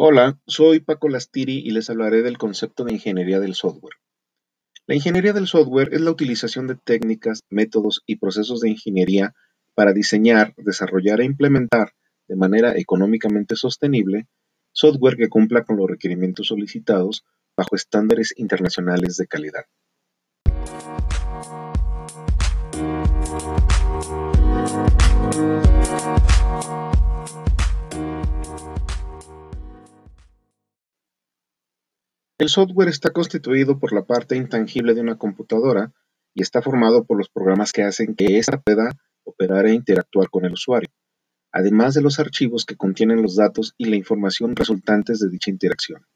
Hola, soy Paco Lastiri y les hablaré del concepto de ingeniería del software. La ingeniería del software es la utilización de técnicas, métodos y procesos de ingeniería para diseñar, desarrollar e implementar de manera económicamente sostenible software que cumpla con los requerimientos solicitados bajo estándares internacionales de calidad. El software está constituido por la parte intangible de una computadora y está formado por los programas que hacen que ésta pueda operar e interactuar con el usuario, además de los archivos que contienen los datos y la información resultantes de dicha interacción.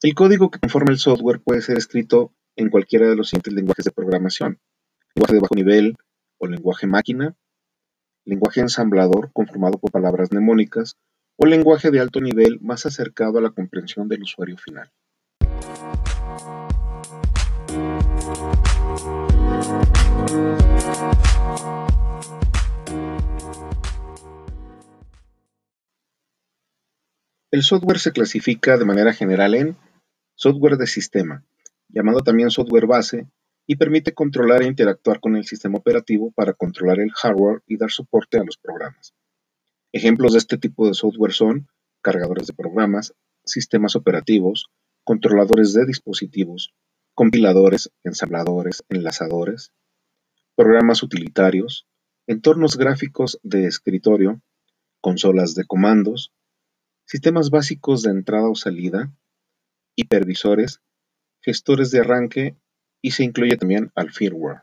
El código que conforma el software puede ser escrito en cualquiera de los siguientes lenguajes de programación, lenguaje de bajo nivel o lenguaje máquina, lenguaje ensamblador conformado por palabras mnemónicas o lenguaje de alto nivel más acercado a la comprensión del usuario final. El software se clasifica de manera general en software de sistema, llamado también software base, y permite controlar e interactuar con el sistema operativo para controlar el hardware y dar soporte a los programas. Ejemplos de este tipo de software son cargadores de programas, sistemas operativos, controladores de dispositivos, compiladores, ensambladores, enlazadores, programas utilitarios, entornos gráficos de escritorio, consolas de comandos, sistemas básicos de entrada o salida, hipervisores, gestores de arranque y se incluye también al firmware.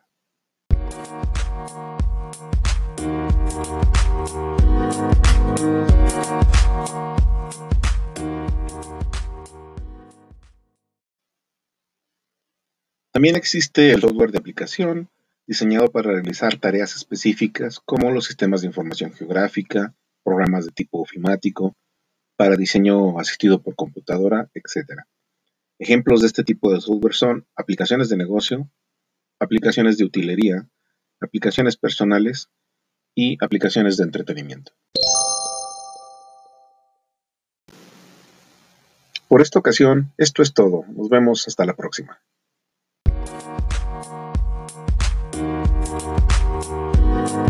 También existe el software de aplicación, diseñado para realizar tareas específicas como los sistemas de información geográfica, programas de tipo ofimático, para diseño asistido por computadora, etc. Ejemplos de este tipo de software son aplicaciones de negocio, aplicaciones de utilería, aplicaciones personales y aplicaciones de entretenimiento. Por esta ocasión, esto es todo. Nos vemos hasta la próxima. Thank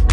you.